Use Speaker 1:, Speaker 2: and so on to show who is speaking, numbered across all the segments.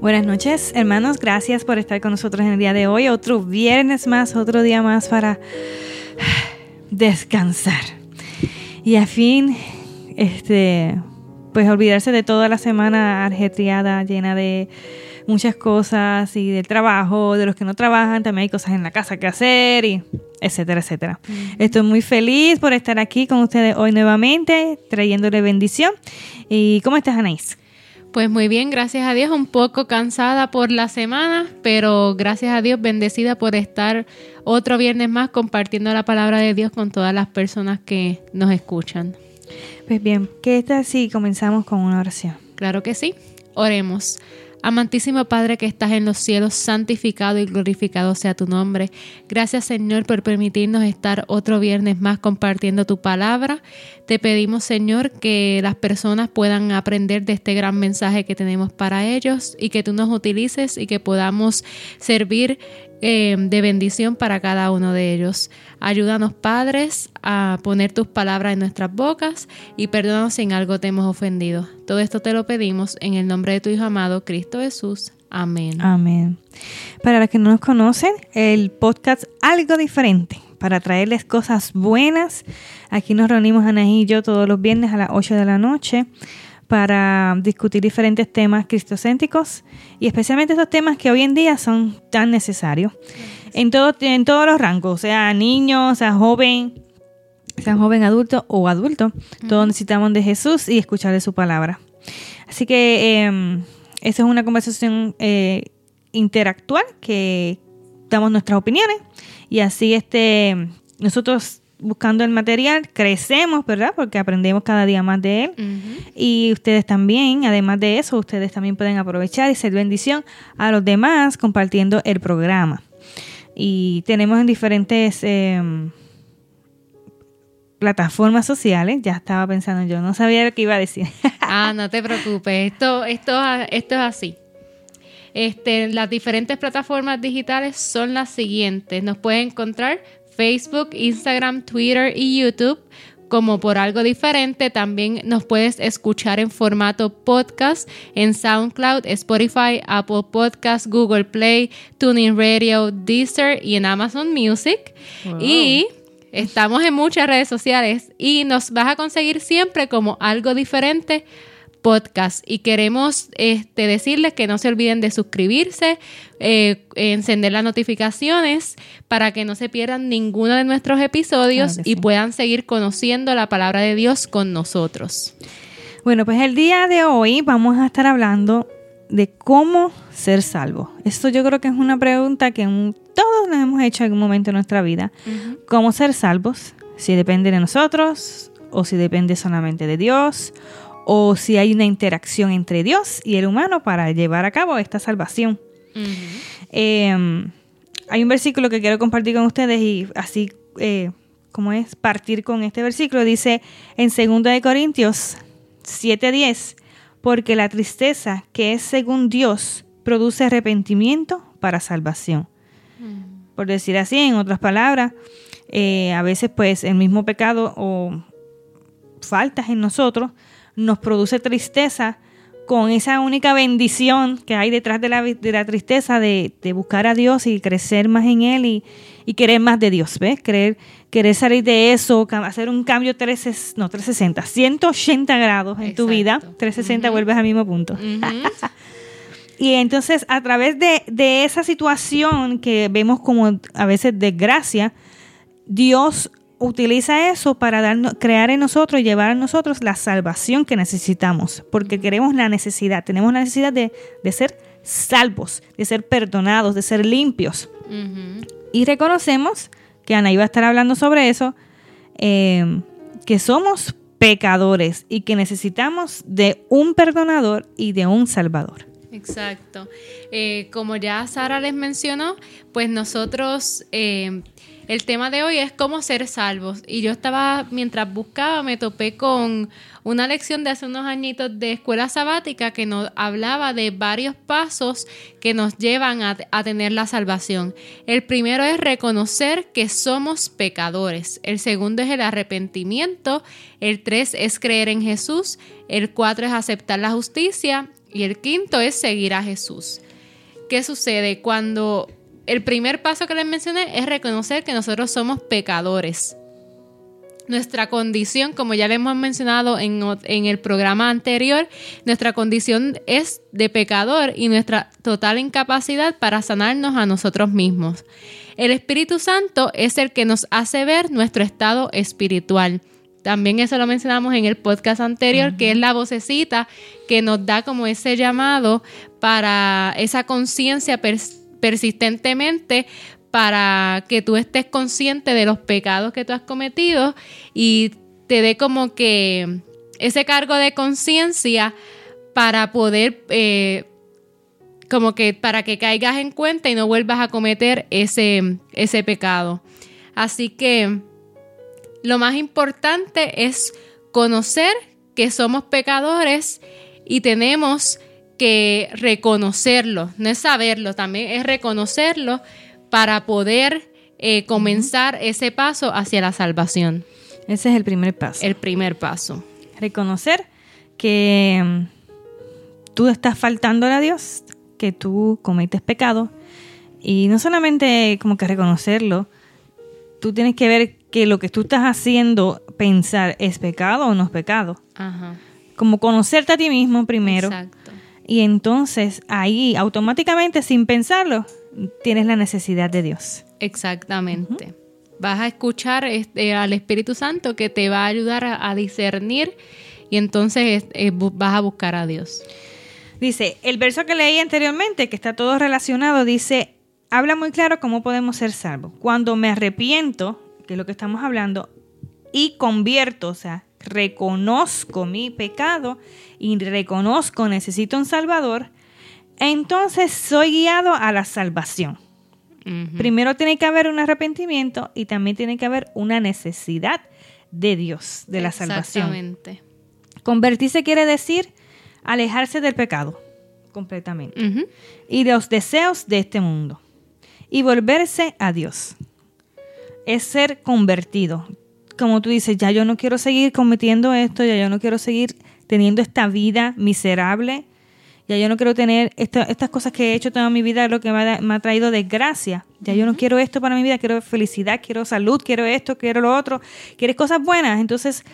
Speaker 1: Buenas noches, hermanos. Gracias por estar con nosotros en el día de hoy. Otro viernes más, otro día más para descansar. Y a fin, este, pues olvidarse de toda la semana arjetreada, llena de muchas cosas y del trabajo, de los que no trabajan, también hay cosas en la casa que hacer y etcétera, etcétera. Estoy muy feliz por estar aquí con ustedes hoy nuevamente, trayéndole bendición. ¿Y cómo estás, Anaís?
Speaker 2: Pues muy bien, gracias a Dios, un poco cansada por la semana, pero gracias a Dios bendecida por estar otro viernes más compartiendo la palabra de Dios con todas las personas que nos escuchan.
Speaker 1: Pues bien, ¿qué tal si comenzamos con una oración?
Speaker 2: Claro que sí. Oremos. Amantísimo Padre que estás en los cielos, santificado y glorificado sea tu nombre. Gracias Señor por permitirnos estar otro viernes más compartiendo tu palabra. Te pedimos Señor que las personas puedan aprender de este gran mensaje que tenemos para ellos y que tú nos utilices y que podamos servir eh, de bendición para cada uno de ellos. Ayúdanos, padres, a poner tus palabras en nuestras bocas y perdónanos si en algo te hemos ofendido. Todo esto te lo pedimos en el nombre de tu Hijo amado, Cristo Jesús. Amén.
Speaker 1: Amén. Para los que no nos conocen, el podcast Algo Diferente, para traerles cosas buenas. Aquí nos reunimos Ana y yo todos los viernes a las 8 de la noche para discutir diferentes temas cristocéntricos y especialmente estos temas que hoy en día son tan necesarios en, todo, en todos los rangos, sea niño, sea joven, sea joven adulto o adulto. Todos necesitamos de Jesús y escuchar de su palabra. Así que eh, esa es una conversación eh, interactual que damos nuestras opiniones y así este nosotros buscando el material, crecemos, ¿verdad? Porque aprendemos cada día más de él. Y ustedes también, además de eso, ustedes también pueden aprovechar y ser bendición a los demás compartiendo el programa. Y tenemos en diferentes em, plataformas sociales, ya estaba pensando yo, no sabía lo que iba a decir.
Speaker 2: ah, no te preocupes, esto, esto, esto es así. Este, las diferentes plataformas digitales son las siguientes. Nos pueden encontrar Facebook, Instagram, Twitter y YouTube como por algo diferente. También nos puedes escuchar en formato podcast en SoundCloud, Spotify, Apple Podcast, Google Play, Tuning Radio, Deezer y en Amazon Music. Y estamos en muchas redes sociales y nos vas a conseguir siempre como algo diferente podcast y queremos este, decirles que no se olviden de suscribirse, eh, encender las notificaciones para que no se pierdan ninguno de nuestros episodios y puedan seguir conociendo la palabra de Dios con nosotros.
Speaker 1: Bueno, pues el día de hoy vamos a estar hablando de cómo ser salvo. Esto yo creo que es una pregunta que todos nos hemos hecho en algún momento de nuestra vida. ¿Cómo ser salvos? Si depende de nosotros o si depende solamente de Dios o si hay una interacción entre Dios y el humano para llevar a cabo esta salvación. Em, hay un versículo que quiero compartir con ustedes y así eh, como es partir con este versículo, dice en 2 de Corintios 7:10, porque la tristeza que es según Dios produce arrepentimiento para salvación. Por decir así, en otras palabras, eh, a veces pues el mismo pecado o faltas en nosotros nos produce tristeza con esa única bendición que hay detrás de la, de la tristeza de, buscar a Dios y crecer más en Él y, querer más de Dios, ¿ves? Querer, querer salir de eso, hacer un cambio no, 360, 180 grados en tu vida, 360 vuelves al mismo punto. y entonces a través de, de esa situación que vemos como a veces desgracia, Dios utiliza eso para crear en nosotros y llevar a nosotros la salvación que necesitamos, porque queremos la necesidad, tenemos la necesidad de, ser salvos, de ser perdonados, de ser limpios. Y reconocemos que Ana iba a estar hablando sobre eso, em, que somos pecadores y que necesitamos de un perdonador y de un salvador.
Speaker 2: Exacto. Eh, como ya Sara les mencionó, pues nosotros em, el tema de hoy es cómo ser salvos. Y yo estaba, mientras buscaba, me topé con una lección de hace unos añitos de escuela sabática que nos hablaba de varios pasos que nos llevan a, tener la salvación. El primero es reconocer que somos pecadores. El segundo es el arrepentimiento. El tres es creer en Jesús. El cuatro es aceptar la justicia. Y el quinto es seguir a Jesús. ¿Qué sucede? Cuando el primer paso que les mencioné es reconocer que nosotros somos pecadores. Nuestra condición, como ya le hemos mencionado en, en, el programa anterior, nuestra condición es de pecador y nuestra total incapacidad para sanarnos a nosotros mismos. El Espíritu Santo es el que nos hace ver nuestro estado espiritual. También eso lo mencionamos en el podcast anterior, que es la vocecita que nos da como ese llamado para esa conciencia persistentemente para que tú estés consciente de los pecados que tú has cometido y te dé como que ese cargo de conciencia para poder eh, como que para que caigas en cuenta y no vuelvas a cometer ese, ese pecado. Así que lo más importante es conocer que somos pecadores y tenemos que reconocerlo, no es saberlo, también es reconocerlo para poder eh, comenzar ese paso hacia la salvación.
Speaker 1: Ese es el primer paso.
Speaker 2: El primer paso.
Speaker 1: Reconocer que mm, tú estás faltando a Dios, que tú cometes pecado. Y no solamente como que reconocerlo, tú tienes que ver que lo que tú estás haciendo, pensar, ¿es pecado o no es pecado? Ajá. Como conocerte a ti mismo primero. Exacto. Y entonces ahí automáticamente, sin pensarlo, tienes la necesidad de Dios.
Speaker 2: Exactamente. Vas a escuchar este, al Espíritu Santo que te va a ayudar a, discernir y entonces vas a buscar a Dios.
Speaker 1: Dice, el verso que leí anteriormente, que está todo relacionado, dice, habla muy claro cómo podemos ser salvos. Cuando me arrepiento, que es lo que estamos hablando, y convierto, o sea, reconozco mi pecado y reconozco necesito un Salvador, entonces soy guiado a la salvación. Primero tiene que haber un arrepentimiento y también tiene que haber una necesidad de Dios, de la salvación. Convertirse quiere decir alejarse del pecado completamente y de los deseos de este mundo y volverse a Dios. Es ser convertido. Como tú dices, ya yo no quiero seguir cometiendo esto, ya yo no quiero seguir teniendo esta vida miserable, ya yo no quiero tener estas cosas que he hecho toda mi vida, lo que me ha, traído desgracia. Ya yo no quiero esto para mi vida, quiero felicidad, quiero salud, quiero esto, quiero lo otro. ¿Quieres cosas buenas? Entonces,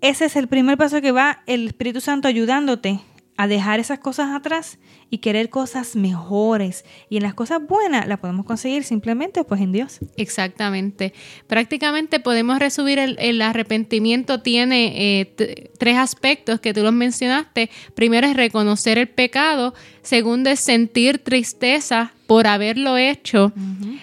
Speaker 1: ese es el primer paso que va el Espíritu Santo ayudándote a dejar esas cosas atrás y querer cosas mejores. Y en las cosas buenas las podemos conseguir simplemente pues en Dios.
Speaker 2: Exactamente. Prácticamente podemos resumir el, arrepentimiento tiene eh, tres aspectos que tú los mencionaste. Primero es reconocer el pecado. Segundo es sentir tristeza por haberlo hecho.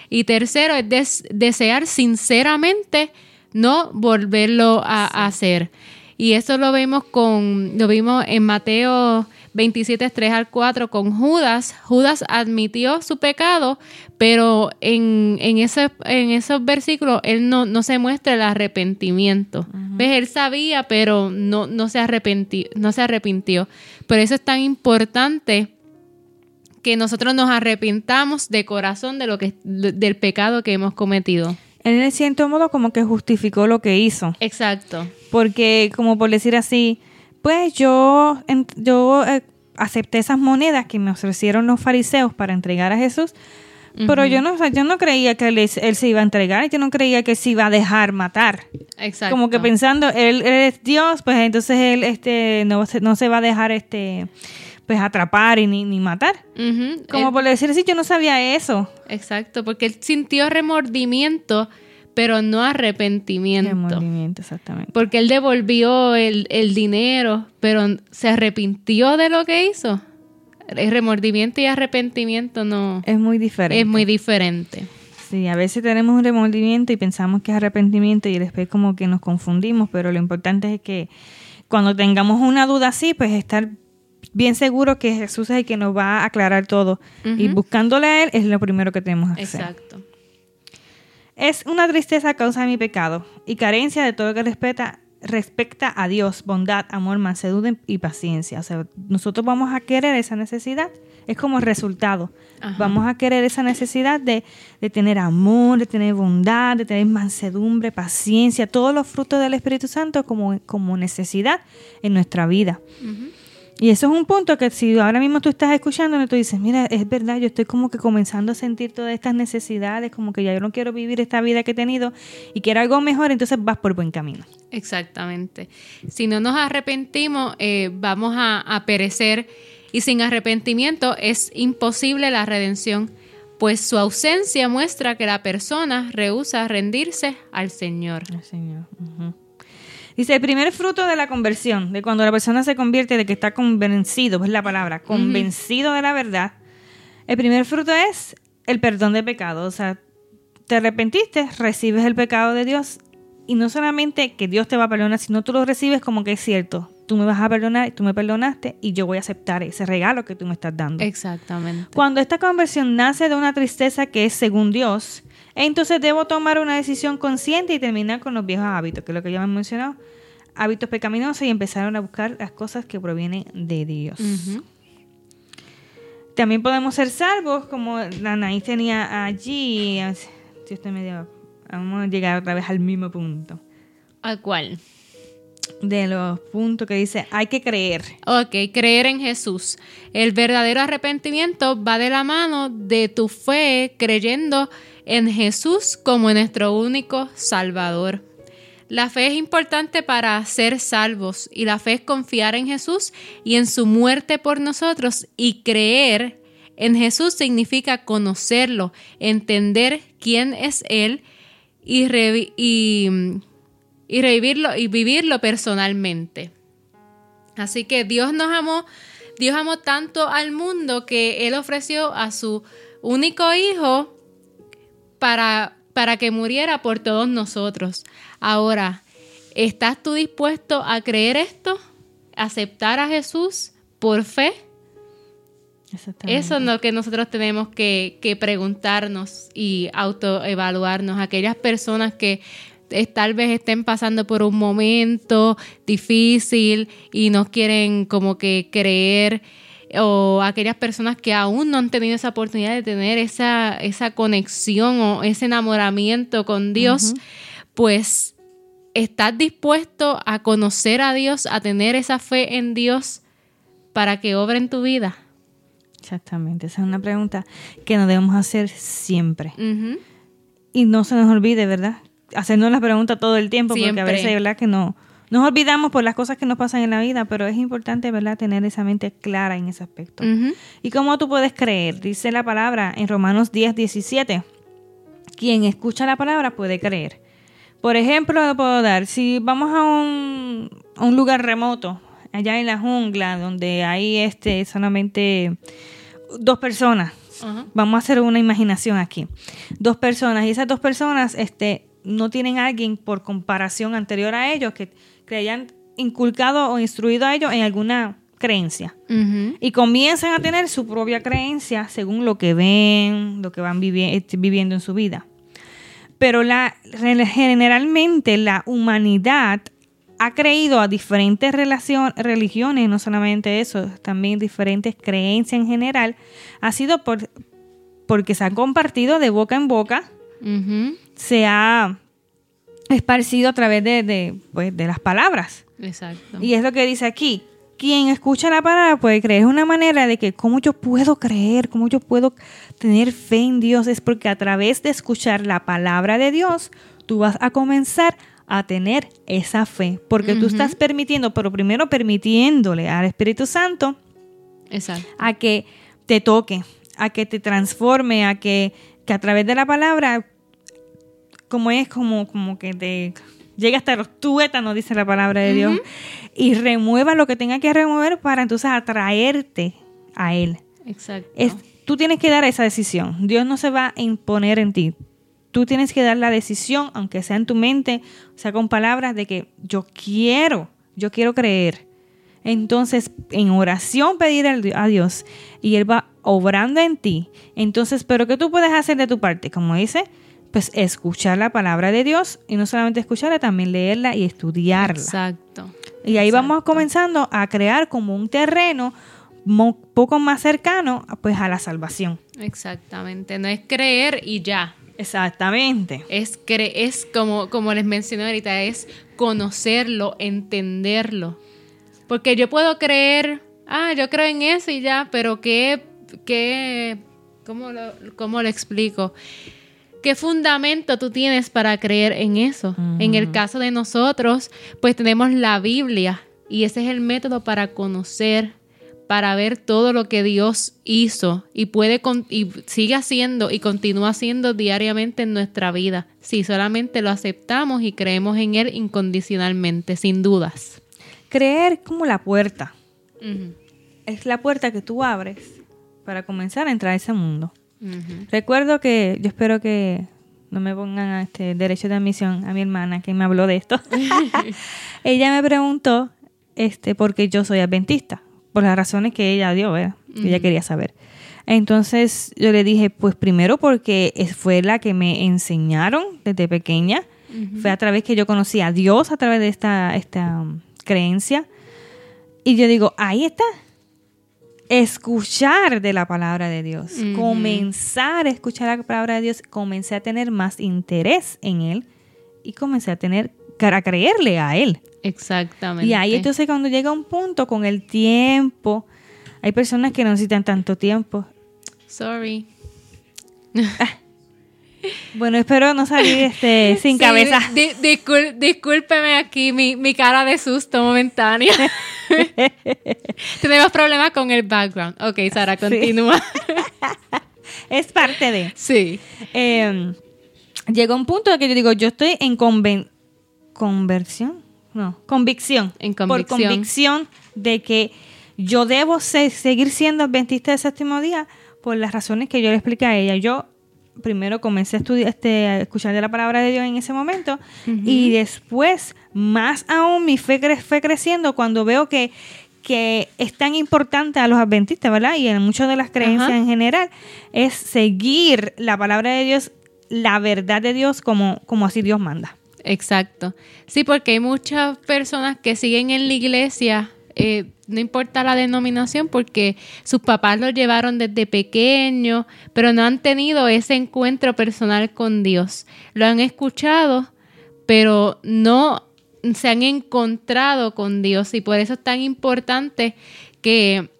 Speaker 2: Y tercero es desear sinceramente no volverlo a hacer. Y eso lo vemos con, lo vimos en Mateo 27, 3 al 4 con Judas. Judas admitió su pecado, pero en, en, ese, en esos versículos él no, no se muestra el arrepentimiento. Él sabía, pero no, no, se arrepintió, no se arrepintió. Por eso es tan importante que nosotros nos arrepintamos de corazón de lo que, del pecado que hemos cometido
Speaker 1: él en cierto modo como que justificó lo que hizo.
Speaker 2: Exacto.
Speaker 1: Porque como por decir así, pues yo, yo eh, acepté esas monedas que me ofrecieron los fariseos para entregar a Jesús, pero yo no, yo no creía que él, se iba a entregar, yo no creía que se iba a dejar matar. Exacto. Como que pensando, él, es Dios, pues entonces él este, no, no se va a dejar este pues atrapar y ni, matar. Como por decir así, yo no sabía eso.
Speaker 2: Exacto, porque él sintió remordimiento, pero no arrepentimiento.
Speaker 1: Remordimiento, exactamente.
Speaker 2: Porque él devolvió el, dinero, pero se arrepintió de lo que hizo. El remordimiento y arrepentimiento no...
Speaker 1: Es muy diferente.
Speaker 2: Es muy diferente.
Speaker 1: Sí, a veces tenemos un remordimiento y pensamos que es arrepentimiento y después como que nos confundimos, pero lo importante es que cuando tengamos una duda así, pues estar bien seguro que Jesús es el que nos va a aclarar todo. Y buscándole a Él es lo primero que tenemos que hacer. Exacto. Es una tristeza a causa de mi pecado y carencia de todo lo que respeta, respecta a Dios, bondad, amor, mansedumbre y paciencia. O sea, nosotros vamos a querer esa necesidad. Es como resultado. Vamos a querer esa necesidad de, tener amor, de tener bondad, de tener mansedumbre, paciencia, todos los frutos del Espíritu Santo como, como necesidad en nuestra vida. Y eso es un punto que si ahora mismo tú estás escuchando, tú dices, mira, es verdad, yo estoy como que comenzando a sentir todas estas necesidades, como que ya yo no quiero vivir esta vida que he tenido y quiero algo mejor, entonces vas por buen camino.
Speaker 2: Exactamente. Si no nos arrepentimos, eh, vamos a, a perecer y sin arrepentimiento es imposible la redención, pues su ausencia muestra que la persona rehúsa rendirse al Señor.
Speaker 1: Al Señor. Dice, el primer fruto de la conversión, de cuando la persona se convierte, de que está convencido, es la palabra, convencido de la verdad, el primer fruto es el perdón de pecado. O sea, te arrepentiste, recibes el pecado de Dios y no solamente que Dios te va a perdonar, sino tú lo recibes como que es cierto. Tú me vas a perdonar, tú me perdonaste y yo voy a aceptar ese regalo que tú me estás dando.
Speaker 2: Exactamente.
Speaker 1: Cuando esta conversión nace de una tristeza que es según Dios, entonces debo tomar una decisión consciente y terminar con los viejos hábitos, que es lo que ya me he mencionado, hábitos pecaminosos y empezaron a buscar las cosas que provienen de Dios. También podemos ser salvos, como la Anaís tenía allí. Me dio, vamos a llegar otra vez al mismo punto.
Speaker 2: ¿Al cual
Speaker 1: de los puntos que dice hay que creer.
Speaker 2: Ok, creer en Jesús. El verdadero arrepentimiento va de la mano de tu fe creyendo en Jesús como nuestro único Salvador. La fe es importante para ser salvos y la fe es confiar en Jesús y en su muerte por nosotros y creer en Jesús significa conocerlo, entender quién es Él y, y y revivirlo y vivirlo personalmente. Así que Dios nos amó, Dios amó tanto al mundo que Él ofreció a su único hijo para, para que muriera por todos nosotros. Ahora, ¿estás tú dispuesto a creer esto? ¿Aceptar a Jesús por fe? Eso es lo que nosotros tenemos que, que preguntarnos y autoevaluarnos. Aquellas personas que tal vez estén pasando por un momento difícil y no quieren como que creer o aquellas personas que aún no han tenido esa oportunidad de tener esa, esa conexión o ese enamoramiento con Dios, pues estás dispuesto a conocer a Dios, a tener esa fe en Dios para que obre en tu vida.
Speaker 1: Exactamente, esa es una pregunta que nos debemos hacer siempre. Y no se nos olvide, ¿verdad? hacernos las preguntas todo el tiempo, porque a veces, ¿verdad? Que no nos olvidamos por las cosas que nos pasan en la vida, pero es importante, ¿verdad?, tener esa mente clara en ese aspecto. ¿Y cómo tú puedes creer? Dice la palabra en Romanos 10, 17. Quien escucha la palabra puede creer. Por ejemplo, lo puedo dar, si vamos a un, a un lugar remoto, allá en la jungla, donde hay este solamente dos personas, vamos a hacer una imaginación aquí, dos personas, y esas dos personas, este, no tienen a alguien por comparación anterior a ellos que, que hayan inculcado o instruido a ellos en alguna creencia. Y comienzan a tener su propia creencia según lo que ven, lo que van este, viviendo en su vida. Pero la, generalmente la humanidad ha creído a diferentes religiones, no solamente eso, también diferentes creencias en general, ha sido por, porque se han compartido de boca en boca se ha esparcido a través de, pues, de las palabras.
Speaker 2: Exacto.
Speaker 1: Y es lo que dice aquí. Quien escucha la palabra puede creer. Es una manera de que cómo yo puedo creer, cómo yo puedo tener fe en Dios. Es porque a través de escuchar la palabra de Dios, tú vas a comenzar a tener esa fe. Porque tú estás permitiendo, pero primero permitiéndole al Espíritu Santo a que te toque, a que te transforme, a que, que a través de la palabra como es como, como que te llega hasta los tuétanos, dice la palabra de Dios, y remueva lo que tenga que remover para entonces atraerte a Él.
Speaker 2: Exacto.
Speaker 1: tú tienes que dar esa decisión. Dios no se va a imponer en ti. Tú tienes que dar la decisión, aunque sea en tu mente, o sea, con palabras de que yo quiero, yo quiero creer. Entonces, en oración pedir a Dios y Él va obrando en ti. Entonces, pero ¿qué tú puedes hacer de tu parte? Como dice, pues escuchar la palabra de Dios y no solamente escucharla, también leerla y estudiarla.
Speaker 2: Exacto.
Speaker 1: Y ahí vamos comenzando a crear como un terreno un poco más cercano pues a la salvación.
Speaker 2: Exactamente, no es creer y ya.
Speaker 1: Exactamente.
Speaker 2: Es, cre es como, como les mencioné ahorita, es conocerlo, entenderlo. Porque yo puedo creer ah, yo creo en eso y ya, pero ¿qué, qué, cómo lo, cómo lo explico? ¿Qué fundamento tú tienes para creer en eso? En el caso de nosotros, pues tenemos la Biblia y ese es el método para conocer, para ver todo lo que Dios hizo y puede y sigue haciendo y continúa haciendo diariamente en nuestra vida, si solamente lo aceptamos y creemos en Él incondicionalmente, sin dudas.
Speaker 1: Creer como la puerta. Es la puerta que tú abres para comenzar a entrar a ese mundo. Recuerdo que, yo espero que no me pongan este derecho de admisión a mi hermana que me habló de esto. ella me preguntó este porque yo soy adventista, por las razones que ella dio, ella quería saber. Entonces yo le dije, pues primero porque fue la que me enseñaron desde pequeña, fue a través que yo conocí a Dios, a través de esta, esta um, creencia. Y yo digo, ahí está, escuchar de la palabra de Dios, comenzar a escuchar la palabra de Dios, comencé a tener más interés en Él y comencé a tener, a creerle a Él.
Speaker 2: Exactamente.
Speaker 1: Y ahí entonces cuando llega un punto con el tiempo, hay personas que no necesitan tanto tiempo.
Speaker 2: Sorry.
Speaker 1: Bueno, espero no salir este, sin cabeza.
Speaker 2: discúlpeme aquí mi, mi, cara de susto momentánea. Tenemos problemas con el background. Ok, Sara, continúa.
Speaker 1: es parte de.
Speaker 2: Sí.
Speaker 1: Eh, llega un punto en que yo digo, yo estoy en conversión. No, convicción.
Speaker 2: En convicción.
Speaker 1: Por convicción de que yo debo seguir siendo adventista del séptimo día por las razones que yo le expliqué a ella. Yo primero comencé a estudiar, este, a escuchar de la palabra de Dios en ese momento y después más aún mi fe fue creciendo cuando veo que, que es tan importante a los adventistas, ¿verdad? Y en muchas de las creencias en general, es seguir la palabra de Dios, la verdad de Dios como, como así Dios manda.
Speaker 2: Exacto. Sí, porque hay muchas personas que siguen en la iglesia eh, no importa la denominación, porque sus papás lo llevaron desde pequeño, pero no han tenido ese encuentro personal con Dios. Lo han escuchado, pero no se han encontrado con Dios y por eso es tan importante que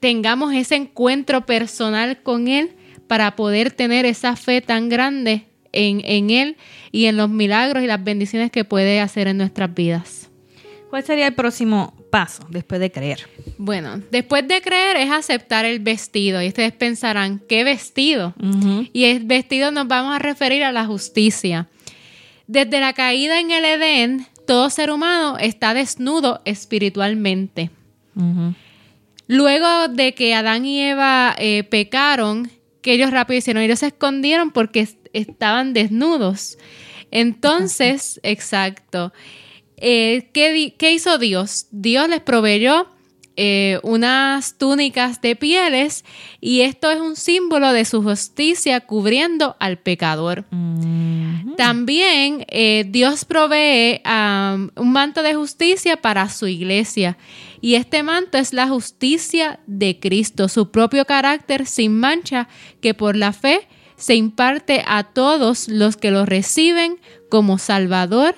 Speaker 2: tengamos ese encuentro personal con Él para poder tener esa fe tan grande en Él y en los milagros y las bendiciones que puede hacer en nuestras vidas.
Speaker 1: ¿Cuál sería el próximo paso después de creer?
Speaker 2: Bueno, después de creer es aceptar el vestido. Y ustedes pensarán, ¿qué vestido? Y el vestido nos vamos a referir a la justicia. Desde la caída en el Edén, todo ser humano está desnudo espiritualmente. Luego de que Adán y Eva eh, pecaron, que ellos rápido hicieron, ellos se escondieron porque estaban desnudos. Entonces, exacto. Eh, ¿qué, hizo Dios? Dios les proveyó eh, unas túnicas de pieles y esto es un símbolo de su justicia cubriendo al pecador. También eh, Dios provee un manto de justicia para su iglesia y este manto es la justicia de Cristo, su propio carácter sin mancha que por la fe se imparte a todos los que lo reciben como Salvador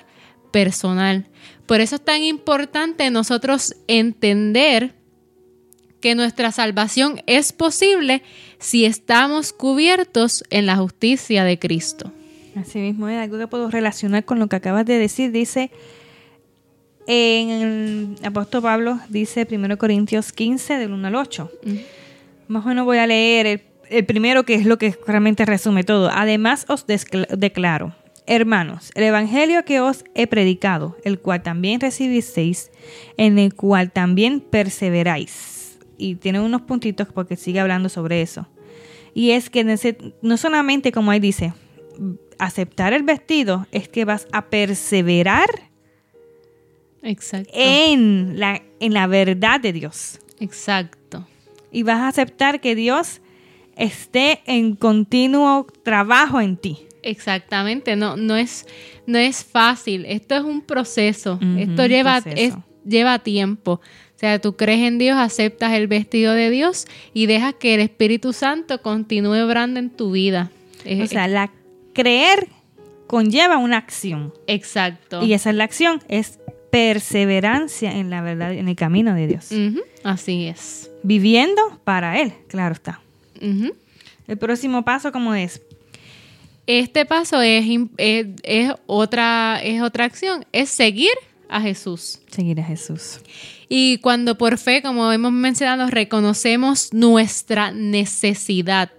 Speaker 2: personal. Por eso es tan importante nosotros entender que nuestra salvación es posible si estamos cubiertos en la justicia de Cristo.
Speaker 1: Así mismo es algo que puedo relacionar con lo que acabas de decir. Dice en el apóstol Pablo, dice 1 Corintios 15, del 1 al 8. Más o menos voy a leer el, el, primero, que es lo que realmente resume todo. Además os declaro Hermanos, el Evangelio que os he predicado, el cual también recibisteis, en el cual también perseveráis. Y tiene unos puntitos porque sigue hablando sobre eso. Y es que no solamente, como ahí dice, aceptar el vestido, es que vas a perseverar
Speaker 2: Exacto.
Speaker 1: En, la, en la verdad de Dios.
Speaker 2: Exacto.
Speaker 1: Y vas a aceptar que Dios esté en continuo trabajo en ti.
Speaker 2: Exactamente, no, no, es, no es fácil, esto es un proceso, esto lleva, lleva tiempo. O sea, tú crees en Dios, aceptas el vestido de Dios y dejas que el Espíritu Santo continúe obrando en tu vida.
Speaker 1: o sea, creer conlleva una acción.
Speaker 2: Exacto.
Speaker 1: Y esa es la acción, es perseverancia en la verdad, en el camino de Dios.
Speaker 2: Así es.
Speaker 1: Viviendo para Él, claro está. El próximo paso, ¿cómo es?
Speaker 2: Este paso es, im- es, es otra, es otra acción, es seguir a Jesús.
Speaker 1: Seguir a Jesús.
Speaker 2: Y cuando por fe, como hemos mencionado, reconocemos nuestra necesidad,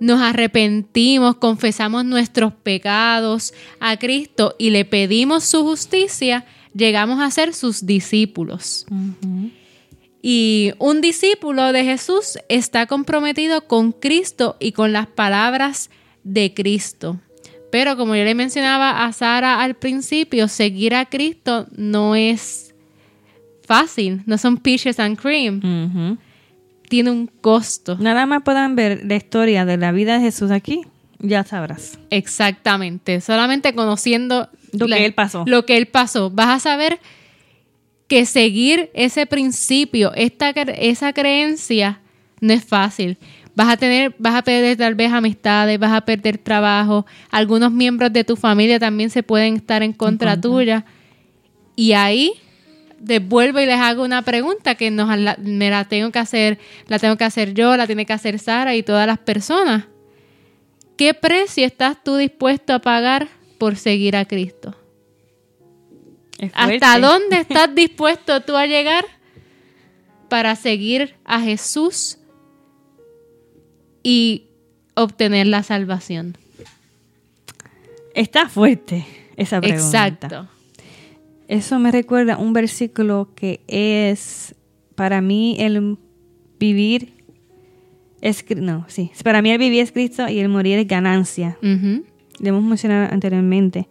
Speaker 2: nos arrepentimos, confesamos nuestros pecados a Cristo y le pedimos su justicia, llegamos a ser sus discípulos. Y un discípulo de Jesús está comprometido con Cristo y con las palabras de Cristo. Pero como yo le mencionaba a Sara al principio, seguir a Cristo no es fácil, no son peaches and cream, tiene un costo.
Speaker 1: Nada más puedan ver la historia de la vida de Jesús aquí, ya sabrás.
Speaker 2: Exactamente, solamente conociendo
Speaker 1: Lo que él pasó.
Speaker 2: Lo que él pasó, vas a saber que seguir ese principio, esta, esa creencia, no es fácil. Vas a tener, vas a perder tal vez amistades, vas a perder trabajo, algunos miembros de tu familia también se pueden estar en contra tuya. Y ahí devuelvo y les hago una pregunta que nos, la- me la tengo que hacer, la tengo que hacer yo, la tiene que hacer Sara y todas las personas. ¿Qué precio estás tú dispuesto a pagar por seguir a Cristo? ¿Hasta dónde estás dispuesto tú a llegar para seguir a Jesús y obtener la salvación?
Speaker 1: Está fuerte esa pregunta.
Speaker 2: Exacto.
Speaker 1: Eso me recuerda un versículo que es para mí el vivir es no, sí, para mí el vivir es Cristo y el morir es ganancia. Lo hemos mencionado anteriormente.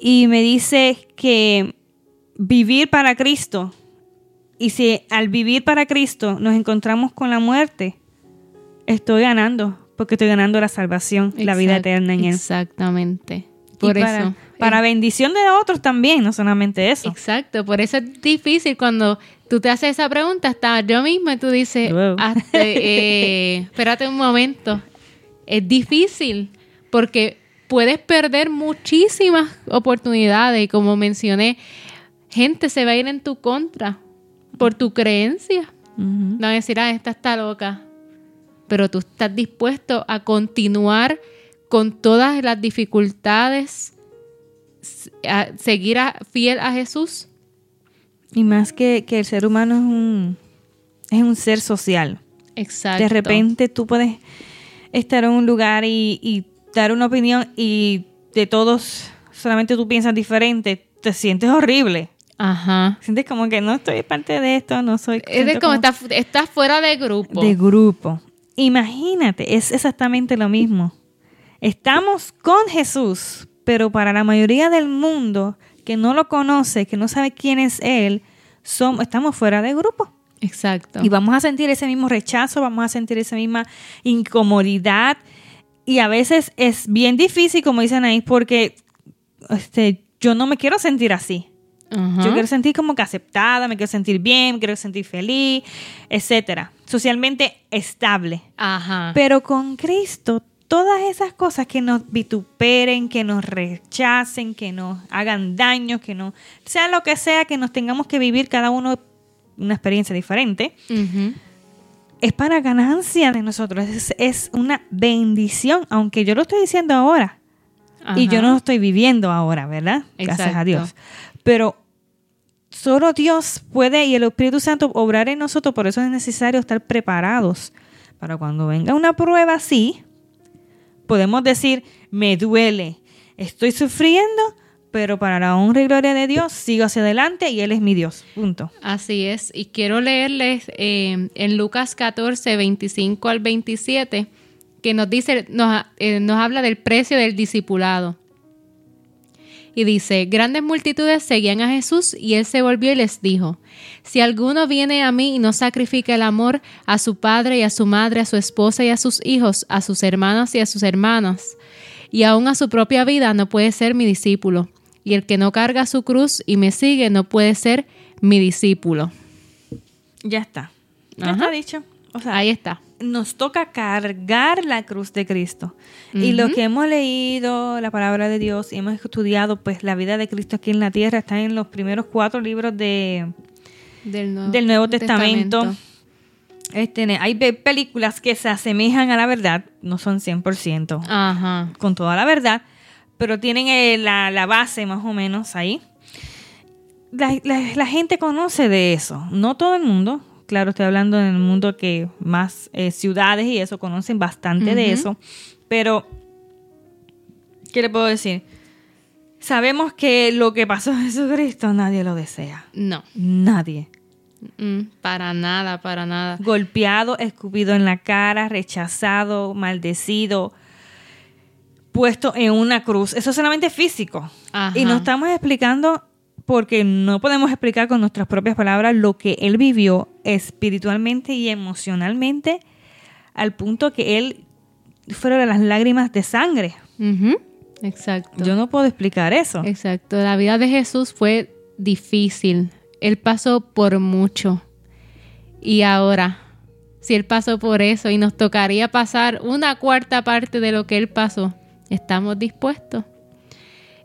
Speaker 1: Y me dice que vivir para Cristo y si al vivir para Cristo nos encontramos con la muerte, estoy ganando porque estoy ganando la salvación, la vida
Speaker 2: Exact-
Speaker 1: eterna en él.
Speaker 2: Exactamente. Por eso.
Speaker 1: para
Speaker 2: eh,
Speaker 1: bendición de otros también, no solamente eso.
Speaker 2: Exacto, por eso es difícil cuando tú te haces esa pregunta, hasta yo misma y tú dices,
Speaker 1: Wow.
Speaker 2: hasta- eh, espérate un momento, es difícil porque puedes perder muchísimas oportunidades y como mencioné, gente se va a ir en tu contra por tu creencia.
Speaker 1: Ujú.
Speaker 2: Van a decir, ah, esta está loca. Pero tú estás dispuesto a continuar con todas las dificultades, a seguir a- fiel a Jesús.
Speaker 1: Y más que, que el ser humano es un, es un ser social.
Speaker 2: Exacto.
Speaker 1: De repente tú puedes estar en un lugar y, y dar una opinión y de todos solamente tú piensas diferente, te sientes horrible.
Speaker 2: Ajá.
Speaker 1: Sientes como que no estoy parte de esto, no soy...
Speaker 2: Es de como
Speaker 1: como
Speaker 2: estás, estás fuera de grupo.
Speaker 1: de grupo. Imagínate, es exactamente lo mismo. Estamos con Jesús, pero para la mayoría del mundo que no lo conoce, que no sabe quién es Él, somos, estamos fuera de grupo.
Speaker 2: Exacto.
Speaker 1: Y vamos a sentir ese mismo rechazo, vamos a sentir esa misma incomodidad. Y a veces es bien difícil, como dicen ahí, porque este, yo no me quiero sentir así. Yo quiero sentir como que aceptada, me quiero sentir bien, me quiero sentir feliz, etcétera. Socialmente estable.
Speaker 2: Ajá.
Speaker 1: Pero con Cristo, todas esas cosas que nos vituperen, que nos rechacen, que nos hagan daño, que no, sea lo que sea, que nos tengamos que vivir cada uno una experiencia diferente, es para ganancia de nosotros, es, es una bendición, aunque yo lo estoy diciendo ahora y yo no lo estoy viviendo ahora, ¿verdad? Gracias a
Speaker 2: Exacto.
Speaker 1: Dios. Pero solo Dios puede y el Espíritu Santo obrar en nosotros, por eso es necesario estar preparados para cuando venga una prueba así, podemos decir, me duele, estoy sufriendo, pero para la honra y gloria de Dios sigo hacia adelante y Él es mi Dios. Punto.
Speaker 2: Así es. Y quiero leerles eh, en Lucas 14, 25 al 27, que nos dice, nos, eh, nos habla del precio del discipulado. Y dice, grandes multitudes seguían a Jesús y él se volvió y les dijo, si alguno viene a mí y no sacrifica el amor a su padre y a su madre, a su esposa y a sus hijos, a sus hermanos y a sus hermanas, y aún a su propia vida, no puede ser mi discípulo. Y el que no carga su cruz y me sigue no puede ser mi discípulo.
Speaker 1: Ya está. Ya
Speaker 2: Ajá.
Speaker 1: está dicho. O sea,
Speaker 2: Ahí está.
Speaker 1: nos toca cargar la cruz de Cristo. Y lo que hemos leído, la palabra de Dios, y hemos estudiado, pues la vida de Cristo aquí en la tierra está en los primeros cuatro libros de,
Speaker 2: Del Nuevo,
Speaker 1: del Nuevo Testamento. Este, hay pe- películas que se asemejan a la verdad, no son 100%
Speaker 2: Ajá.
Speaker 1: con toda la verdad, pero tienen eh, la, la base más o menos ahí. La, la- la gente conoce de eso, no todo el mundo. Claro, estoy hablando en el mundo que más eh, ciudades y eso conocen bastante de eso, pero ¿qué le puedo decir? Sabemos que lo que pasó a Jesucristo nadie lo desea,
Speaker 2: No.
Speaker 1: nadie.
Speaker 2: Mm, para nada, para nada.
Speaker 1: golpeado, escupido en la cara, rechazado, maldecido, puesto en una cruz. Eso es solamente físico.
Speaker 2: Ajá.
Speaker 1: Y nos estamos explicando porque no podemos explicar con nuestras propias palabras lo que él vivió espiritualmente y emocionalmente al punto que él fueron las lágrimas de sangre.
Speaker 2: Exacto.
Speaker 1: Yo no puedo explicar eso.
Speaker 2: Exacto. La vida de Jesús fue difícil. Él pasó por mucho. Y ahora, si Él pasó por eso y nos tocaría pasar una cuarta parte de lo que Él pasó, ¿estamos dispuestos?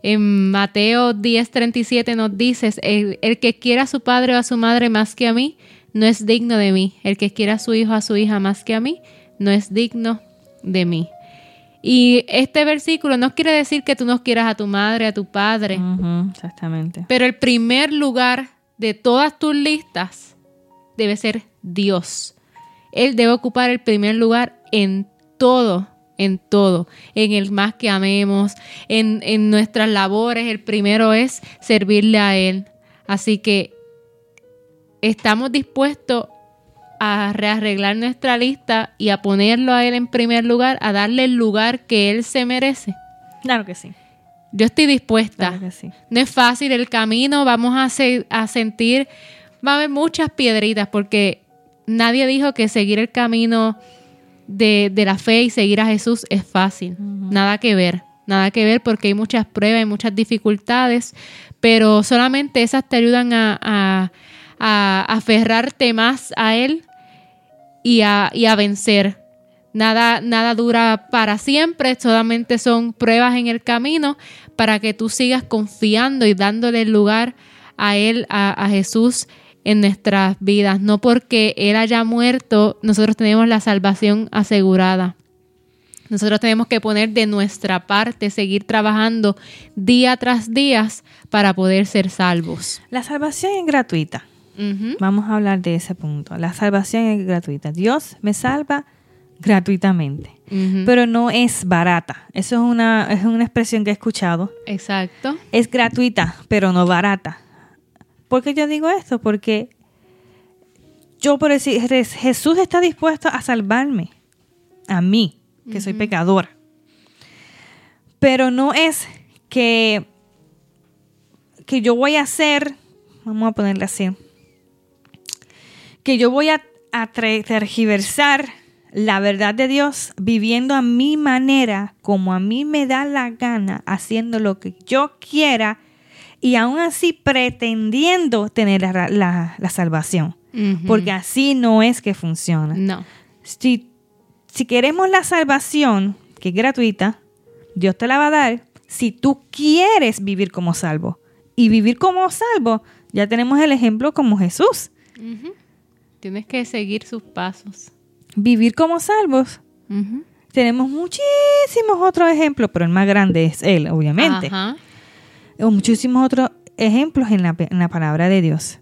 Speaker 2: En Mateo 10:37 nos dice, el, el que quiera a su padre o a su madre más que a mí, no es digno de mí. El que quiera a su hijo o a su hija más que a mí, no es digno de mí. Y este versículo no quiere decir que tú no quieras a tu madre, a tu padre,
Speaker 1: exactamente.
Speaker 2: pero el primer lugar de todas tus listas debe ser Dios. Él debe ocupar el primer lugar en todo, en todo, en el más que amemos, en, en nuestras labores. El primero es servirle a Él. Así que estamos dispuestos a rearreglar nuestra lista y a ponerlo a Él en primer lugar, a darle el lugar que Él se merece.
Speaker 1: Claro que sí.
Speaker 2: Yo estoy dispuesta.
Speaker 1: Claro que sí.
Speaker 2: No es fácil el camino, vamos a, se- a sentir, va a haber muchas piedritas porque nadie dijo que seguir el camino de, de la fe y seguir a Jesús es fácil. Nada que ver, nada que ver porque hay muchas pruebas, hay muchas dificultades, pero solamente esas te ayudan a, a- a aferrarte más a Él y a, y a vencer. Nada, nada dura para siempre, solamente son pruebas en el camino para que tú sigas confiando y dándole lugar a Él, a, a Jesús en nuestras vidas. No porque Él haya muerto, nosotros tenemos la salvación asegurada. Nosotros tenemos que poner de nuestra parte, seguir trabajando día tras día para poder ser salvos.
Speaker 1: La salvación es gratuita. Vamos a hablar de ese punto. La salvación es gratuita. Dios me salva gratuitamente, pero no es barata. Eso es una, es una expresión que he escuchado.
Speaker 2: Exacto.
Speaker 1: Es gratuita, pero no barata. ¿Por qué yo digo esto? Porque yo por decir, Jes- Jesús está dispuesto a salvarme, a mí, que soy pecadora. Pero no es que, que yo voy a hacer, vamos a ponerle así, que yo voy a, a tergiversar la verdad de Dios viviendo a mi manera, como a mí me da la gana, haciendo lo que yo quiera y aún así pretendiendo tener la, la- la salvación. Porque así no es que funciona.
Speaker 2: no.
Speaker 1: Si, si queremos la salvación, que es gratuita, Dios te la va a dar si tú quieres vivir como salvo. Y vivir como salvo, ya tenemos el ejemplo como Jesús.
Speaker 2: Tienes que seguir sus pasos.
Speaker 1: Vivir como salvos. Tenemos muchísimos otros ejemplos, pero el más grande es Él, obviamente.
Speaker 2: Ajá.
Speaker 1: O muchísimos otros ejemplos en la, en la palabra de Dios.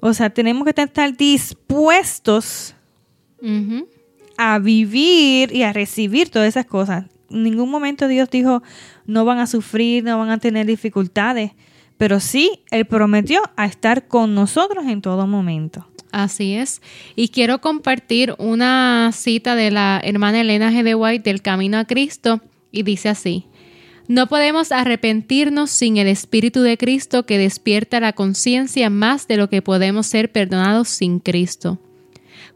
Speaker 1: O sea, tenemos que estar dispuestos a vivir y a recibir todas esas cosas. En ningún momento Dios dijo, no van a sufrir, no van a tener dificultades, pero sí, Él prometió a estar con nosotros en todo momento.
Speaker 2: Así es. Y quiero compartir una cita de la hermana Elena G. de White del Camino a Cristo y dice así. No podemos arrepentirnos sin el Espíritu de Cristo que despierta la conciencia más de lo que podemos ser perdonados sin Cristo.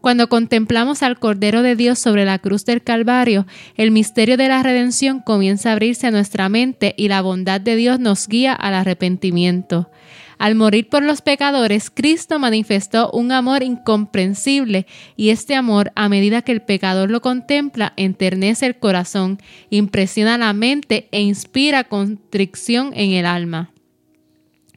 Speaker 2: Cuando contemplamos al Cordero de Dios sobre la cruz del Calvario, el misterio de la redención comienza a abrirse a nuestra mente y la bondad de Dios nos guía al arrepentimiento. Al morir por los pecadores, Cristo manifestó un amor incomprensible y este amor, a medida que el pecador lo contempla, enternece el corazón, impresiona la mente e inspira constricción en el alma.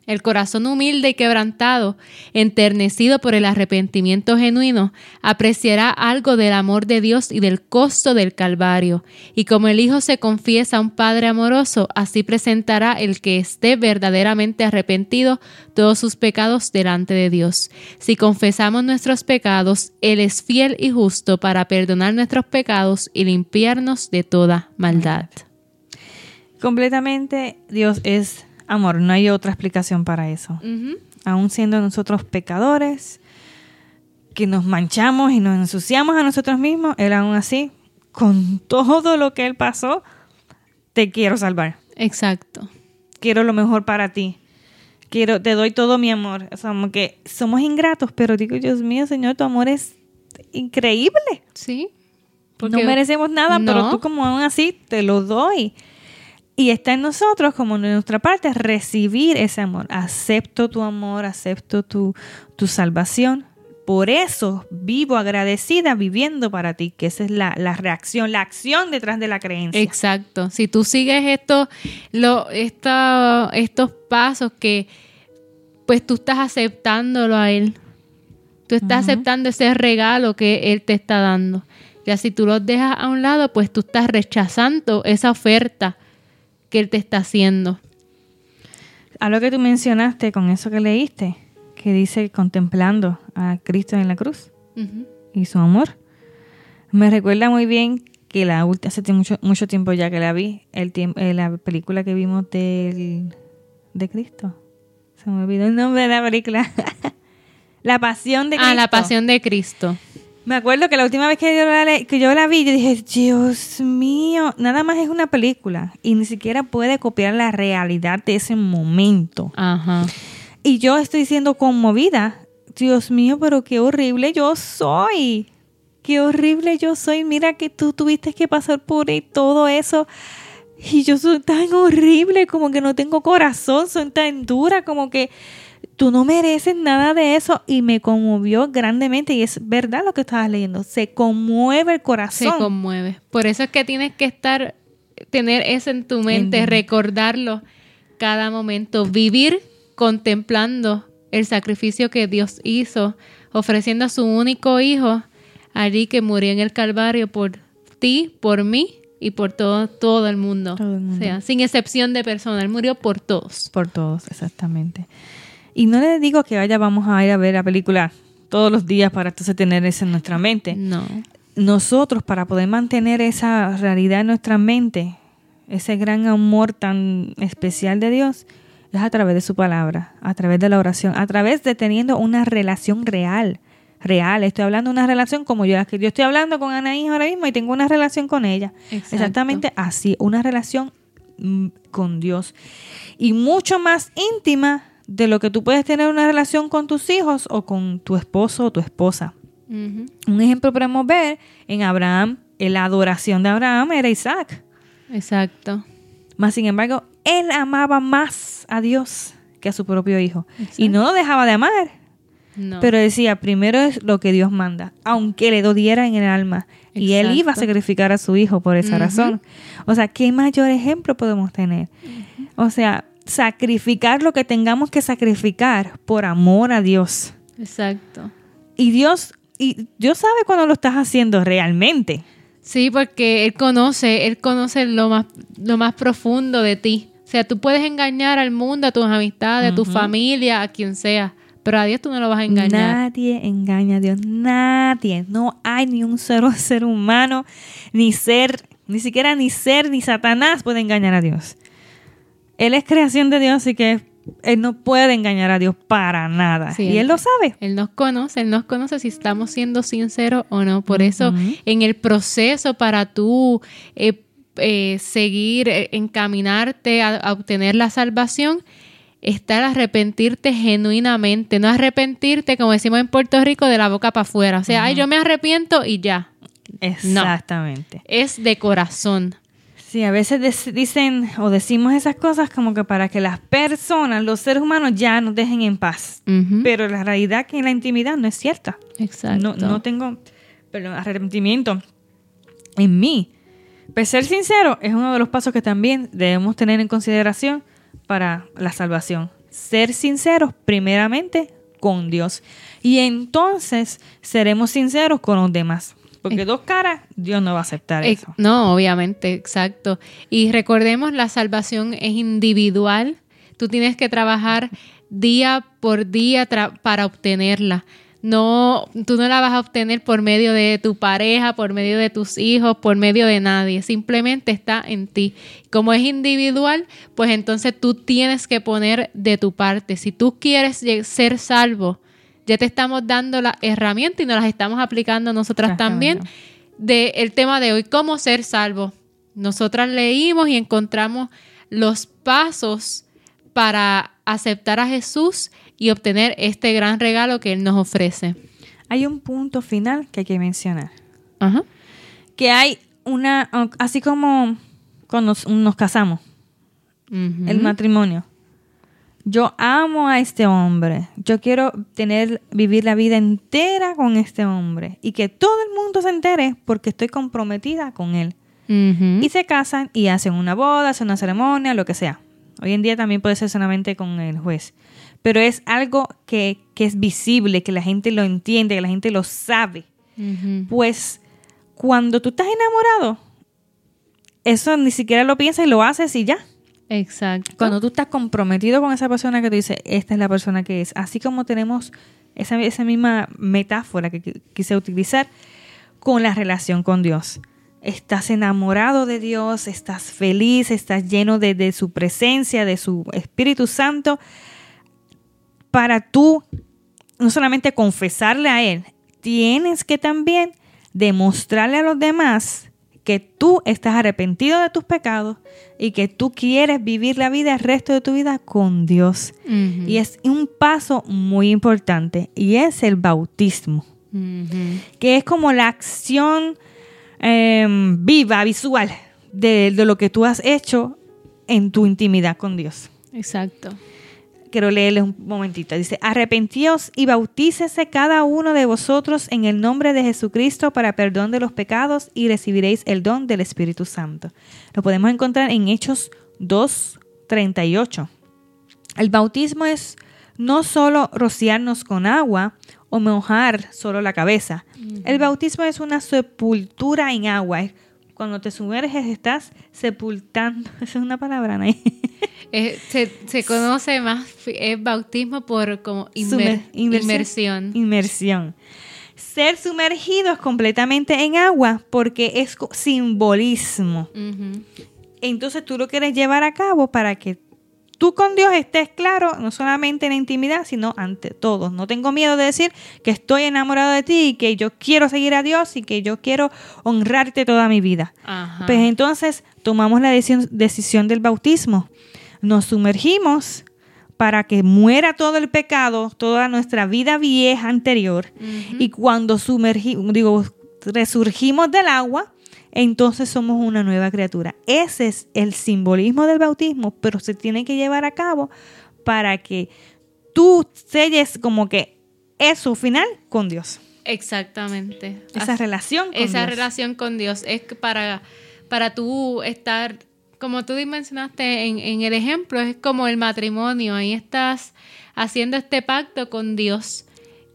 Speaker 2: El corazón humilde y quebrantado, enternecido por el arrepentimiento genuino, apreciará algo del amor de Dios y del costo del Calvario. Y como el Hijo se confiesa a un Padre amoroso, así presentará el que esté verdaderamente arrepentido todos sus pecados delante de Dios. Si confesamos nuestros pecados, Él es fiel y justo para perdonar nuestros pecados y limpiarnos de toda maldad.
Speaker 1: Completamente Dios es amor, no hay otra explicación para eso. Aún siendo nosotros pecadores, que nos manchamos y nos ensuciamos a nosotros mismos, Él aún así, con todo lo que Él pasó, te quiero salvar.
Speaker 2: Exacto.
Speaker 1: Quiero lo mejor para ti. Quiero, te doy todo mi amor. O que somos ingratos, pero digo, Dios mío, Señor, tu amor es increíble.
Speaker 2: Sí.
Speaker 1: no merecemos nada, pero tú como aún así te lo doy. Y está en nosotros, como en nuestra parte, recibir ese amor. Acepto tu amor, acepto tu, tu salvación. Por eso vivo agradecida viviendo para ti, que esa es la, reacción, la acción detrás de la creencia.
Speaker 2: Exacto. Si tú sigues esto, lo, estos pasos que pues tú estás aceptándolo a Él. Tú estás aceptando ese regalo que Él te está dando. Ya si tú los dejas a un lado, pues tú estás rechazando esa oferta que Él te está haciendo.
Speaker 1: A lo que tú mencionaste con eso que leíste, que dice contemplando a Cristo en la cruz y su amor. Me recuerda muy bien que la última, hace mucho, mucho tiempo ya que la vi, el tiempo, eh, la película que vimos del, de Cristo. Se me olvidó el nombre de la película. la pasión de Cristo.
Speaker 2: Ah, la pasión de Cristo.
Speaker 1: Me acuerdo que la última vez que yo, la, que yo la vi, yo dije, Dios mío, nada más es una película y ni siquiera puede copiar la realidad de ese momento.
Speaker 2: Ajá.
Speaker 1: Y yo estoy siendo conmovida. Dios mío, pero qué horrible yo soy. Qué horrible yo soy. Mira que tú tuviste que pasar por todo eso. Y yo soy tan horrible, como que no tengo corazón, soy tan dura, como que tú no mereces nada de eso y me conmovió grandemente y es verdad lo que estabas leyendo, se conmueve el corazón.
Speaker 2: Se conmueve. Por eso es que tienes que estar, tener eso en tu mente, recordarlo cada momento, vivir contemplando el sacrificio que Dios hizo, ofreciendo a su único hijo allí que murió en el Calvario por ti, por mí y por todo, todo el mundo. Todo el mundo. O sea, sin excepción de persona, él murió por todos.
Speaker 1: Por todos, exactamente. Y no le digo que vaya, vamos a ir a ver la película todos los días para entonces tener eso en nuestra mente.
Speaker 2: No.
Speaker 1: Nosotros, para poder mantener esa realidad en nuestra mente, ese gran amor tan especial de Dios, es a través de su palabra, a través de la oración, a través de teniendo una relación real. Real, estoy hablando de una relación como yo, que yo estoy hablando con Anaís ahora mismo y tengo una relación con ella. Exactamente así, una relación mm, con Dios. Y mucho más íntima de lo que tú puedes tener una relación con tus hijos o con tu esposo o tu esposa. Un ejemplo podemos ver en Abraham, en la adoración de Abraham era Isaac.
Speaker 2: Exacto.
Speaker 1: Más sin embargo, él amaba más a Dios que a su propio hijo. Y no lo dejaba de amar. Pero decía, primero es lo que Dios manda, aunque le doliera en el alma. Y él iba a sacrificar a su hijo por esa razón. O sea, ¿qué mayor ejemplo podemos tener? O sea, sacrificar lo que tengamos que sacrificar por amor a Dios.
Speaker 2: Exacto.
Speaker 1: Y Dios, y Dios sabe cuando lo estás haciendo realmente.
Speaker 2: Sí, porque Él conoce, Él conoce lo más, lo más profundo de ti. O sea, tú puedes engañar al mundo, a tus amistades, a tu familia, a quien sea, pero a Dios tú no lo vas a engañar.
Speaker 1: Nadie engaña a Dios, nadie. No hay ni un solo ser humano, ni ser, ni siquiera ni ser, ni Satanás puede engañar a Dios. Él es creación de Dios, así que él no puede engañar a Dios para nada. y él, lo sabe.
Speaker 2: Él nos conoce, él nos conoce si estamos siendo sinceros o no. Por eso, en el proceso para tú eh, eh, seguir, eh, encaminarte a, obtener la salvación, está el arrepentirte genuinamente. No arrepentirte, como decimos en Puerto Rico, de la boca para afuera. O sea, ay, yo me arrepiento y ya.
Speaker 1: Exactamente.
Speaker 2: es de corazón.
Speaker 1: Sí, a veces dicen o decimos esas cosas como que para que las personas, los seres humanos ya nos dejen en paz. Pero la realidad que en la intimidad no es cierta.
Speaker 2: Exacto.
Speaker 1: No, no tengo perdón, arrepentimiento en mí. Pues ser sincero es uno de los pasos que también debemos tener en consideración para la salvación. Ser sinceros primeramente con Dios. Y entonces seremos sinceros con los demás. Porque dos caras, Dios no va a aceptar
Speaker 2: Eh,
Speaker 1: eso.
Speaker 2: No, obviamente, exacto. Y recordemos, la salvación es individual. Tú tienes que trabajar día por día tra- para obtenerla. No, tú no la vas a obtener por medio de tu pareja, por medio de tus hijos, por medio de nadie. Simplemente está en ti. Como es individual, pues entonces tú tienes que poner de tu parte. Si tú quieres ser salvo, ya te estamos dando la herramienta y nos las estamos aplicando nosotras también del tema de hoy, cómo ser salvo. Nosotras leímos y encontramos los pasos para aceptar a Jesús y obtener este gran regalo que Él nos ofrece.
Speaker 1: Hay un punto final que hay que mencionar.
Speaker 2: Ajá.
Speaker 1: Que hay una, así como cuando nos, nos casamos, el matrimonio. Yo amo a este hombre. Yo quiero tener, vivir la vida entera con este hombre. Y que todo el mundo se entere porque estoy comprometida con él. Y se casan y hacen una boda, hacen una ceremonia, lo que sea. Hoy en día también puede ser solamente con el juez. Pero es algo que, que es visible, que la gente lo entiende, que la gente lo sabe. Pues cuando tú estás enamorado, eso ni siquiera lo piensas y lo haces y ya.
Speaker 2: Exacto.
Speaker 1: Cuando tú estás comprometido con esa persona que tú dices, esta es la persona que es, así como tenemos esa, esa misma metáfora que qui- quise utilizar con la relación con Dios. Estás enamorado de Dios, estás feliz, estás lleno de, de su presencia, de su Espíritu Santo, para tú no solamente confesarle a Él, tienes que también demostrarle a los demás que tú estás arrepentido de tus pecados y que tú quieres vivir la vida el resto de tu vida con Dios. Y es un paso muy importante y es el bautismo, que es como la acción em, viva, visual de, de lo que tú has hecho en tu intimidad con Dios.
Speaker 2: Exacto.
Speaker 1: Quiero leerles un momentito. Dice, arrepentíos y bautícese cada uno de vosotros en el nombre de Jesucristo para perdón de los pecados y recibiréis el don del Espíritu Santo. Lo podemos encontrar en Hechos 2, 38. El bautismo es no solo rociarnos con agua o mojar solo la cabeza. El bautismo es una sepultura en agua. Cuando te sumerges estás sepultando. Esa es una palabra, ¿no?
Speaker 2: Eh, se, se conoce más es bautismo por como inmer-
Speaker 1: Sumer- inmersión.
Speaker 2: inmersión.
Speaker 1: Ser sumergidos completamente en agua porque es simbolismo. Entonces tú lo quieres llevar a cabo para que tú con Dios estés claro, no solamente en la intimidad, sino ante todos. No tengo miedo de decir que estoy enamorado de ti y que yo quiero seguir a Dios y que yo quiero honrarte toda mi vida.
Speaker 2: Ajá.
Speaker 1: Pues entonces tomamos la decisión, decisión del bautismo. Nos sumergimos para que muera todo el pecado, toda nuestra vida vieja anterior. Y cuando sumergimos, digo, resurgimos del agua, entonces somos una nueva criatura. Ese es el simbolismo del bautismo, pero se tiene que llevar a cabo para que tú selles como que eso final con Dios.
Speaker 2: Exactamente.
Speaker 1: Esa
Speaker 2: Así-
Speaker 1: relación con
Speaker 2: esa
Speaker 1: Dios.
Speaker 2: relación con Dios es para, para tú estar, como tú mencionaste en, en el ejemplo, es como el matrimonio, ahí estás haciendo este pacto con Dios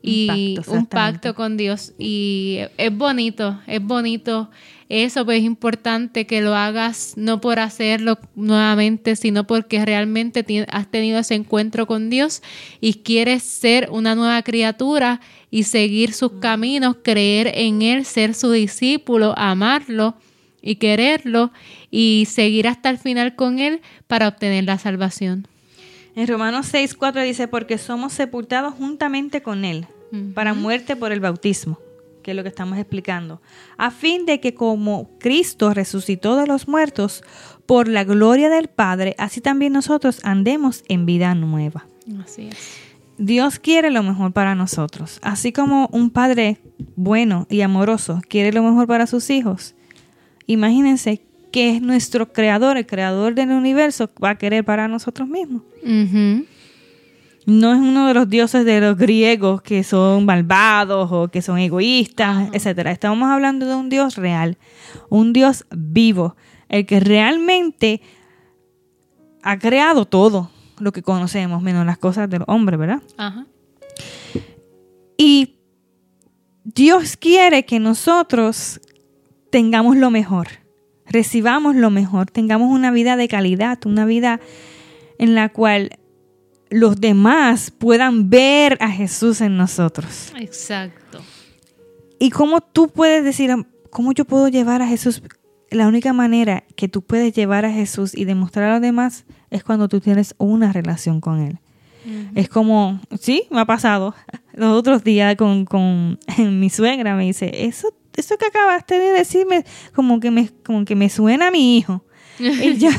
Speaker 2: y
Speaker 1: pacto,
Speaker 2: un pacto con Dios y es bonito, es bonito eso, pues es importante que lo hagas no por hacerlo nuevamente, sino porque realmente has tenido ese encuentro con Dios y quieres ser una nueva criatura y seguir sus caminos, creer en Él, ser su discípulo, amarlo y quererlo y seguir hasta el final con Él para obtener la salvación.
Speaker 1: En Romanos 6, 4 dice, porque somos sepultados juntamente con Él para muerte por el bautismo, que es lo que estamos explicando, a fin de que como Cristo resucitó de los muertos por la gloria del Padre, así también nosotros andemos en vida nueva.
Speaker 2: Así es.
Speaker 1: Dios quiere lo mejor para nosotros, así como un padre bueno y amoroso quiere lo mejor para sus hijos. Imagínense que es nuestro creador, el creador del universo, va a querer para nosotros mismos. No es uno de los dioses de los griegos que son malvados o que son egoístas, etcétera. Estamos hablando de un Dios real, un Dios vivo, el que realmente ha creado todo lo que conocemos, menos las cosas del hombre, ¿verdad? Ajá. Y Dios quiere que nosotros tengamos lo mejor, recibamos lo mejor, tengamos una vida de calidad, una vida en la cual los demás puedan ver a Jesús en nosotros.
Speaker 2: Exacto.
Speaker 1: Y cómo tú puedes decir, ¿cómo yo puedo llevar a Jesús? La única manera que tú puedes llevar a Jesús y demostrar a los demás es cuando tú tienes una relación con Él. Es como, sí, me ha pasado. Los otros días con, con mi suegra me dice, eso, eso que acabaste de decirme, como que me, como que me suena a mi hijo. y yo,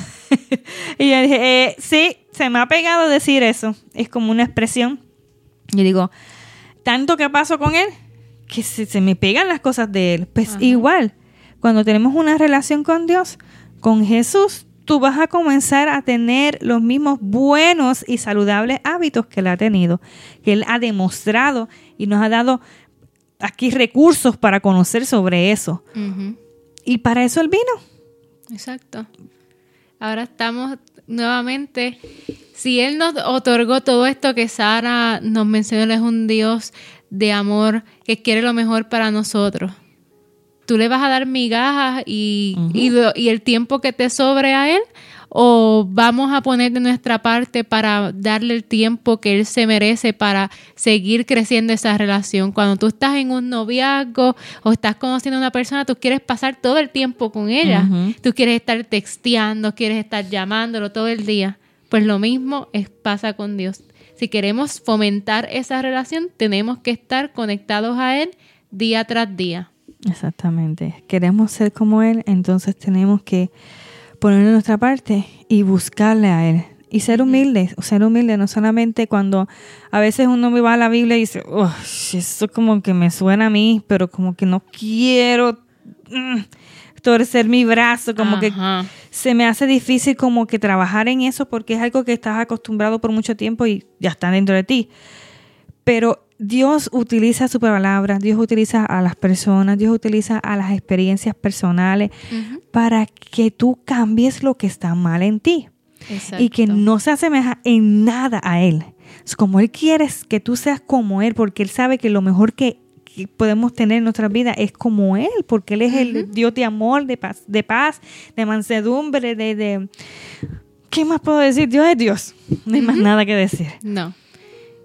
Speaker 1: y yo dije, eh, sí, se me ha pegado decir eso. Es como una expresión. Y digo, tanto que paso con él, que se, me pegan las cosas de él. Pues igual, cuando tenemos una relación con Dios, con Jesús, tú vas a comenzar a tener los mismos buenos y saludables hábitos que él ha tenido, que él ha demostrado y nos ha dado aquí recursos para conocer sobre eso. Y para eso él vino.
Speaker 2: Exacto. Ahora estamos nuevamente, si Él nos otorgó todo esto que Sara nos mencionó, Él es un Dios de amor que quiere lo mejor para nosotros. Tú le vas a dar migajas y, y el tiempo que te sobre a Él o vamos a poner de nuestra parte para darle el tiempo que él se merece para seguir creciendo esa relación. Cuando tú estás en un noviazgo o estás conociendo a una persona, tú quieres pasar todo el tiempo con ella. Tú quieres estar texteando, quieres estar llamándolo todo el día. Pues lo mismo es, pasa con Dios. Si queremos fomentar esa relación, tenemos que estar conectados a Él día tras día.
Speaker 1: Exactamente. Queremos ser como Él, entonces tenemos que poner nuestra parte y buscarle a Él. Y ser humilde, ser humilde, no solamente cuando a veces uno me va a la Biblia y dice, eso como que me suena a mí, pero como que no quiero mm, torcer mi brazo, como que se me hace difícil como que trabajar en eso porque es algo que estás acostumbrado por mucho tiempo y ya está dentro de ti. Pero Dios utiliza su palabra, Dios utiliza a las personas, Dios utiliza a las experiencias personales para que tú cambies lo que está mal en ti y que no se asemeja en nada a Él. Es como Él quiere que tú seas como Él, porque Él sabe que lo mejor que, podemos tener en nuestra vida es como Él, porque Él es el Dios de amor, de paz, de paz, de mansedumbre, de, de... ¿Qué más puedo decir? Dios es Dios. No hay más nada que decir.
Speaker 2: No.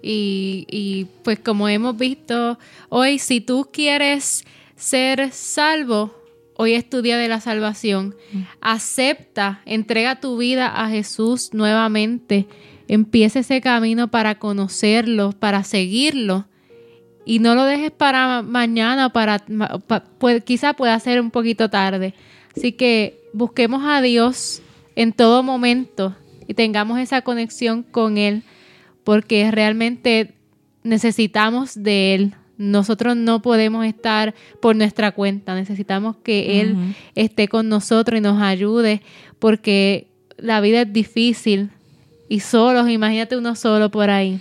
Speaker 2: Y, pues como hemos visto hoy, si tú quieres ser salvo, hoy es tu día de la salvación. Acepta, entrega tu vida a Jesús nuevamente. Empieza ese camino para conocerlo, para seguirlo. Y no lo dejes para mañana, para, pues, quizá pueda ser un poquito tarde. Así que busquemos a Dios en todo momento y tengamos esa conexión con Él porque realmente necesitamos de Él. Nosotros no podemos estar por nuestra cuenta, necesitamos que Él esté con nosotros y nos ayude, porque la vida es difícil y solos, imagínate uno solo por ahí.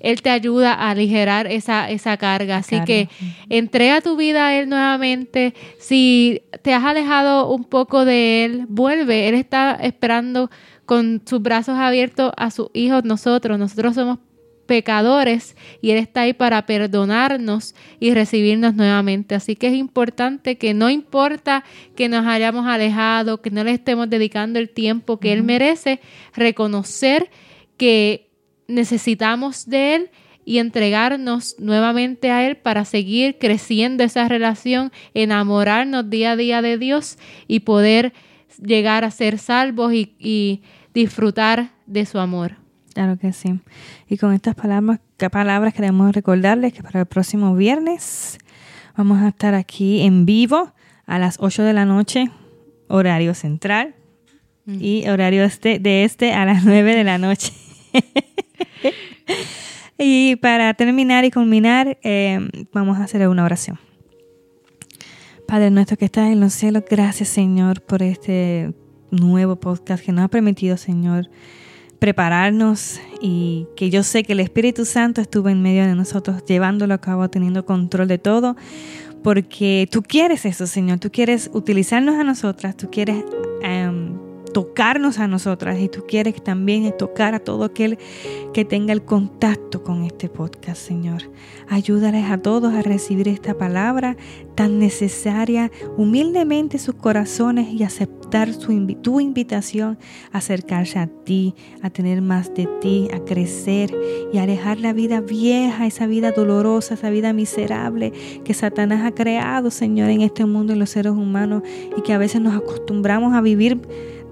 Speaker 2: Él te ayuda a aligerar esa, esa carga. Así que entrega tu vida a Él nuevamente. Si te has alejado un poco de Él, vuelve. Él está esperando con sus brazos abiertos a sus hijos nosotros. Nosotros somos pecadores y Él está ahí para perdonarnos y recibirnos nuevamente. Así que es importante que no importa que nos hayamos alejado, que no le estemos dedicando el tiempo que Él merece, reconocer que necesitamos de Él y entregarnos nuevamente a Él para seguir creciendo esa relación, enamorarnos día a día de Dios y poder llegar a ser salvos y, disfrutar de su amor.
Speaker 1: Claro que sí. Y con estas palabras, palabras queremos recordarles que para el próximo viernes vamos a estar aquí en vivo a las 8 de la noche, horario central, y horario este, de este a las 9 de la noche. y para terminar y culminar, eh, vamos a hacer una oración. Padre nuestro que estás en los cielos, gracias Señor por este nuevo podcast que nos ha permitido, Señor, prepararnos y que yo sé que el Espíritu Santo estuvo en medio de nosotros llevándolo a cabo, teniendo control de todo, porque tú quieres eso, Señor, tú quieres utilizarnos a nosotras, tú quieres... Em, tocarnos a nosotras y tú quieres también tocar a todo aquel que tenga el contacto con este podcast, Señor. Ayúdales a todos a recibir esta palabra tan necesaria humildemente sus corazones y aceptar su, tu invitación a acercarse a ti, a tener más de ti, a crecer y a dejar la vida vieja, esa vida dolorosa, esa vida miserable que Satanás ha creado, Señor, en este mundo en los seres humanos y que a veces nos acostumbramos a vivir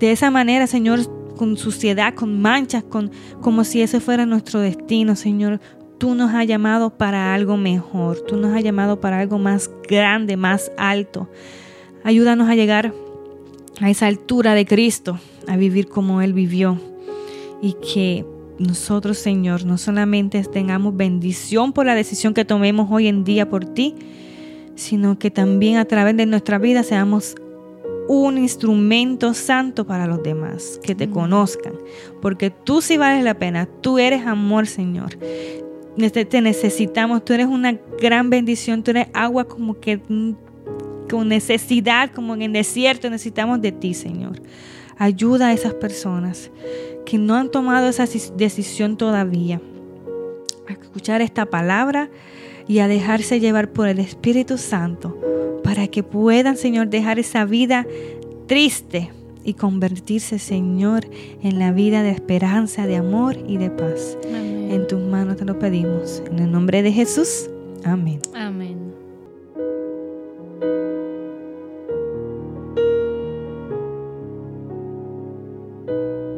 Speaker 1: de esa manera, Señor, con suciedad, con manchas, con, como si ese fuera nuestro destino, Señor. Tú nos has llamado para algo mejor, tú nos has llamado para algo más grande, más alto. Ayúdanos a llegar a esa altura de Cristo, a vivir como Él vivió. Y que nosotros, Señor, no solamente tengamos bendición por la decisión que tomemos hoy en día por ti, sino que también a través de nuestra vida seamos un instrumento santo para los demás, que te conozcan, porque tú sí vales la pena, tú eres amor, Señor. Te necesitamos, tú eres una gran bendición, tú eres agua como que con necesidad, como en el desierto, necesitamos de ti, Señor. Ayuda a esas personas que no han tomado esa decisión todavía a escuchar esta palabra y a dejarse llevar por el Espíritu Santo para que puedan, Señor, dejar esa vida triste y convertirse, Señor, en la vida de esperanza, de amor y de paz. En tus manos te lo pedimos. En el nombre de Jesús. Amén.
Speaker 2: Amén.